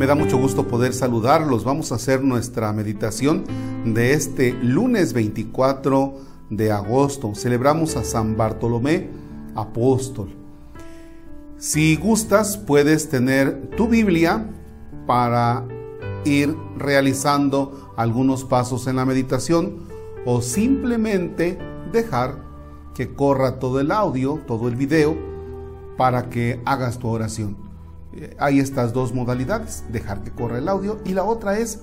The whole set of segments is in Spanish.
Me da mucho gusto poder saludarlos. Vamos a hacer nuestra meditación de este lunes 24 de agosto. Celebramos a San Bartolomé, apóstol. Si gustas, puedes tener tu Biblia para ir realizando algunos pasos en la meditación o simplemente dejar que corra todo el audio, todo el video, para que hagas tu oración. Eh, hay estas dos modalidades, dejar que corra el audio y la otra es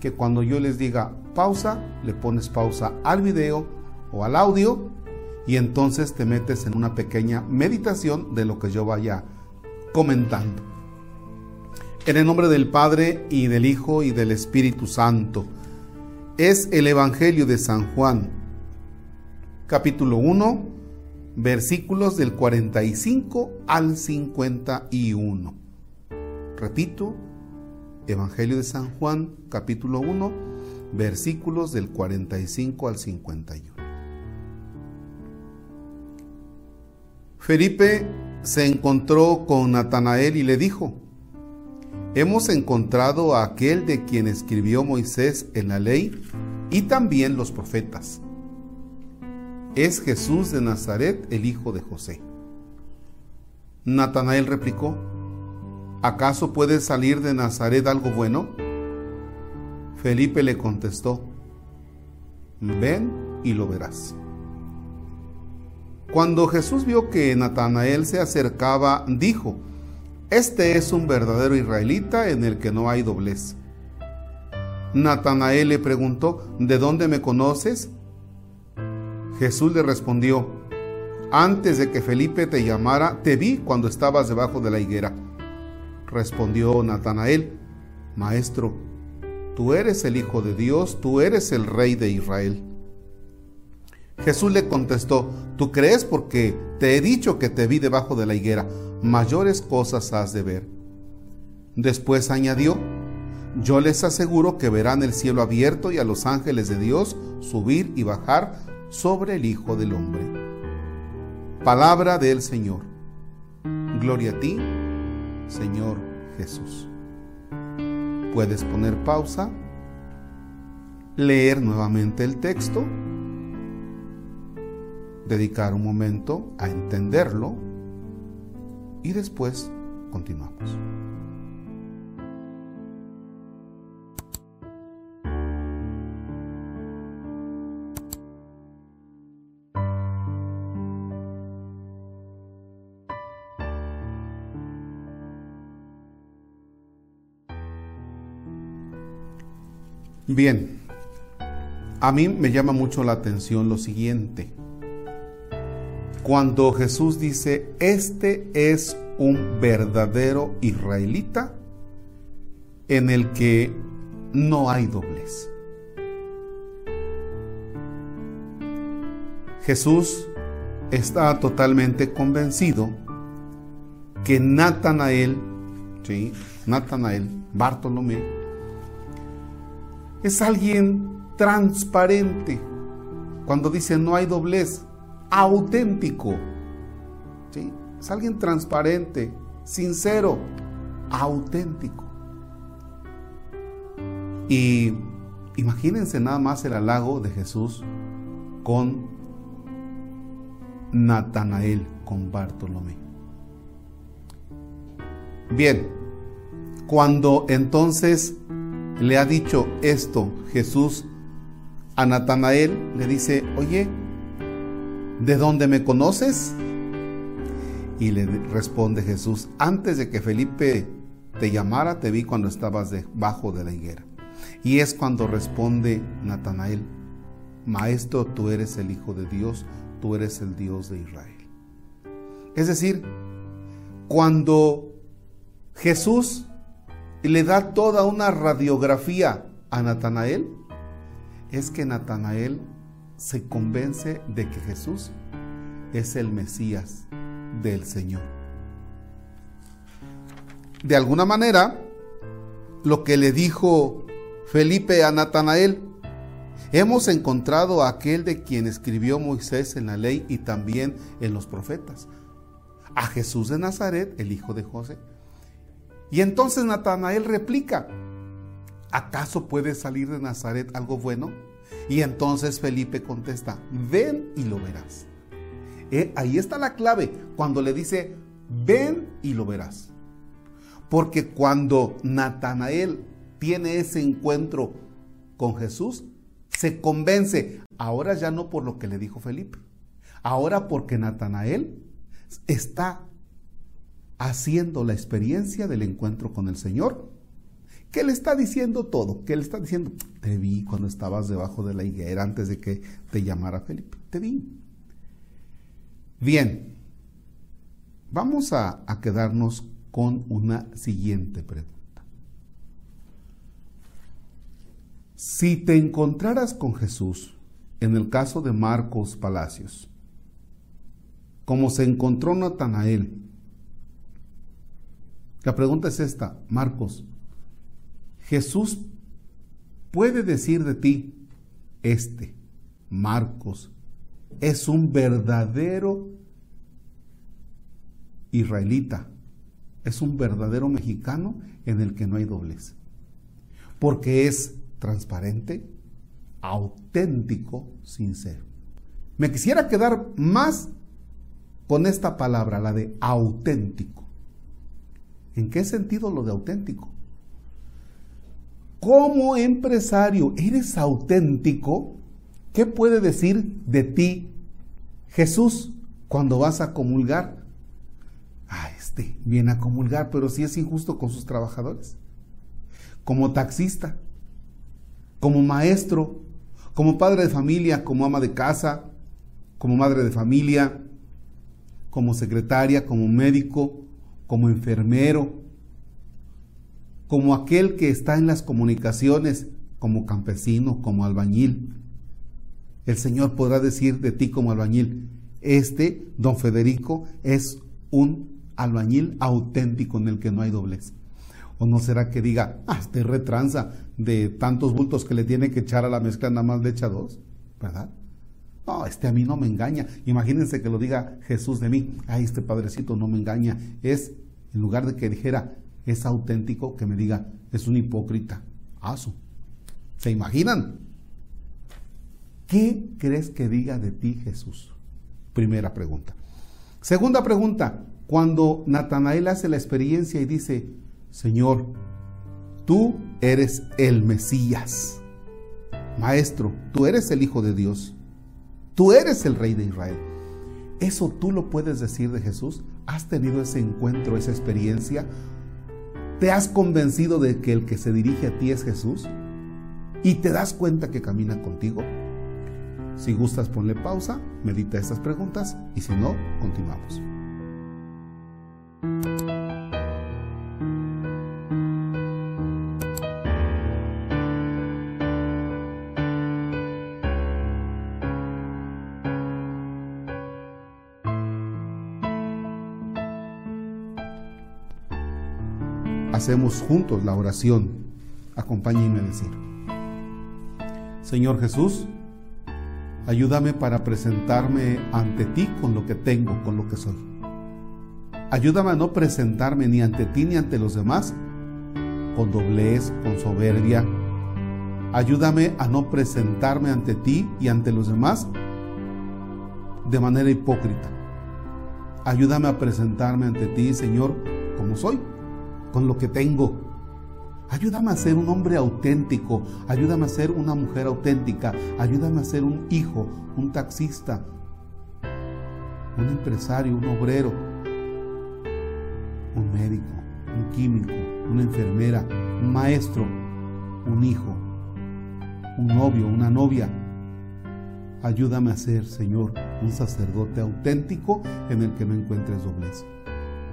que cuando yo les diga pausa, le pones pausa al video o al audio y entonces te metes en una pequeña meditación de lo que yo vaya comentando. En el nombre del Padre y del Hijo y del Espíritu Santo. Es el Evangelio de San Juan, capítulo 1, versículos del 45 al 51. Repito, Evangelio de San Juan, capítulo 1, versículos del 45 al 51. Felipe se encontró con Natanael y le dijo, Hemos encontrado a aquel de quien escribió Moisés en la ley y también los profetas. Es Jesús de Nazaret, el hijo de José. Natanael replicó, ¿acaso puede salir de Nazaret algo bueno? Felipe le contestó, ven y lo verás. Cuando Jesús vio que Natanael se acercaba, dijo, Este es un verdadero israelita en el que no hay doblez. Natanael le preguntó, ¿de dónde me conoces? Jesús le respondió, Antes de que Felipe te llamara, te vi cuando estabas debajo de la higuera. Respondió Natanael, Maestro, tú eres el Hijo de Dios, tú eres el Rey de Israel. Jesús le contestó, tú crees porque te he dicho que te vi debajo de la higuera, mayores cosas has de ver. Después añadió, yo les aseguro que verán el cielo abierto y a los ángeles de Dios subir y bajar sobre el Hijo del Hombre. Palabra del Señor. Gloria a ti, Señor Jesús. Puedes poner pausa, leer nuevamente el texto, dedicar un momento a entenderlo y después continuamos. Bien, a mí me llama mucho la atención lo siguiente. Cuando Jesús dice, este es un verdadero israelita en el que no hay doblez. Jesús está totalmente convencido que Natanael, ¿sí? Natanael, Bartolomé, es alguien transparente. Cuando dice no hay doblez, auténtico. ¿Sí? Es alguien transparente, sincero, auténtico. Y imagínense nada más el halago de Jesús con Natanael, con Bartolomé. Bien, cuando entonces le ha dicho esto Jesús a Natanael, le dice, oye, ¿de dónde me conoces? Y le responde Jesús, antes de que Felipe te llamara, te vi cuando estabas debajo de la higuera. Y es cuando responde Natanael, Maestro, tú eres el Hijo de Dios, tú eres el Dios de Israel. Es decir, cuando Jesús le da toda una radiografía a Natanael, es que Natanael se convence de que Jesús es el Mesías del Señor. De alguna manera, lo que le dijo Felipe a Natanael, hemos encontrado a aquel de quien escribió Moisés en la ley y también en los profetas, a Jesús de Nazaret, el hijo de José. Y entonces Natanael replica, ¿acaso puede salir de Nazaret algo bueno? Y entonces Felipe contesta, ven y lo verás. Eh, ahí está la clave, cuando le dice, ven y lo verás. Porque cuando Natanael tiene ese encuentro con Jesús, se convence, ahora ya no por lo que le dijo Felipe, ahora porque Natanael está haciendo la experiencia del encuentro con el Señor. ¿Qué le está diciendo todo? ¿Qué le está diciendo? Te vi cuando estabas debajo de la higuera antes de que te llamara Felipe. Te vi. Bien, vamos a, a quedarnos con una siguiente pregunta. Si te encontraras con Jesús, en el caso de Marcos Palacios, como se encontró Natanael, la pregunta es esta, Marcos, Jesús puede decir de ti, este, Marcos, es un verdadero israelita, es un verdadero mexicano en el que no hay doblez, porque es transparente, auténtico, sincero. Me quisiera quedar más con esta palabra, la de auténtico. ¿En qué sentido lo de auténtico? Como empresario, ¿eres auténtico? ¿Qué puede decir de ti Jesús cuando vas a comulgar? Ah, este viene a comulgar, pero si es injusto con sus trabajadores. Como taxista, como maestro, como padre de familia, como ama de casa, como madre de familia, como secretaria, como médico, como enfermero, como aquel que está en las comunicaciones, como campesino, como albañil. El Señor podrá decir de ti como albañil, este, don Federico, es un albañil auténtico en el que no hay doblez. ¿O no será que diga, ah, este retranza de tantos bultos que le tiene que echar a la mezcla, nada más le echa dos? ¿Verdad? No, este a mí no me engaña. Imagínense que lo diga Jesús de mí. Ay, este padrecito no me engaña. Es, en lugar de que dijera, es auténtico, que me diga, es un hipócrita. Aso. ¿Se imaginan? ¿Qué crees que diga de ti Jesús? Primera pregunta. Segunda pregunta, cuando Natanael hace la experiencia y dice, Señor, tú eres el Mesías. Maestro, tú eres el Hijo de Dios. Tú eres el rey de Israel. ¿Eso tú lo puedes decir de Jesús? ¿Has tenido ese encuentro, esa experiencia? ¿Te has convencido de que el que se dirige a ti es Jesús? ¿Y te das cuenta que camina contigo? Si gustas, ponle pausa, medita estas preguntas y si no, continuamos. Hacemos juntos la oración. Acompáñenme a decir. Señor Jesús, ayúdame para presentarme ante ti con lo que tengo, con lo que soy. Ayúdame a no presentarme ni ante ti ni ante los demás con doblez, con soberbia. Ayúdame a no presentarme ante ti y ante los demás de manera hipócrita. Ayúdame a presentarme ante ti, Señor, como soy con lo que tengo. Ayúdame a ser un hombre auténtico, ayúdame a ser una mujer auténtica, ayúdame a ser un hijo, un taxista, un empresario, un obrero, un médico, un químico, una enfermera, un maestro, un hijo, un novio, una novia. Ayúdame a ser, Señor, un sacerdote auténtico en el que no encuentres doblez.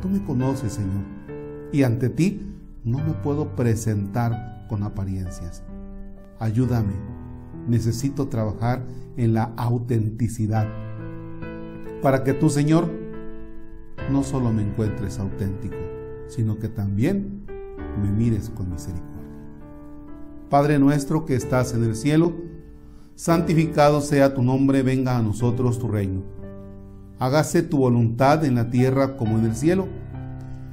Tú me conoces, Señor y ante ti no me puedo presentar con apariencias. Ayúdame, necesito trabajar en la autenticidad para que tú, Señor, no solo me encuentres auténtico, sino que también me mires con misericordia. Padre nuestro que estás en el cielo, santificado sea tu nombre, venga a nosotros tu reino. Hágase tu voluntad en la tierra como en el cielo.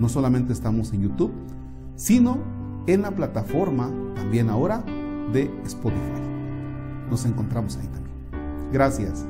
no solamente estamos en YouTube, sino en la plataforma también ahora de Spotify. Nos encontramos ahí también. Gracias.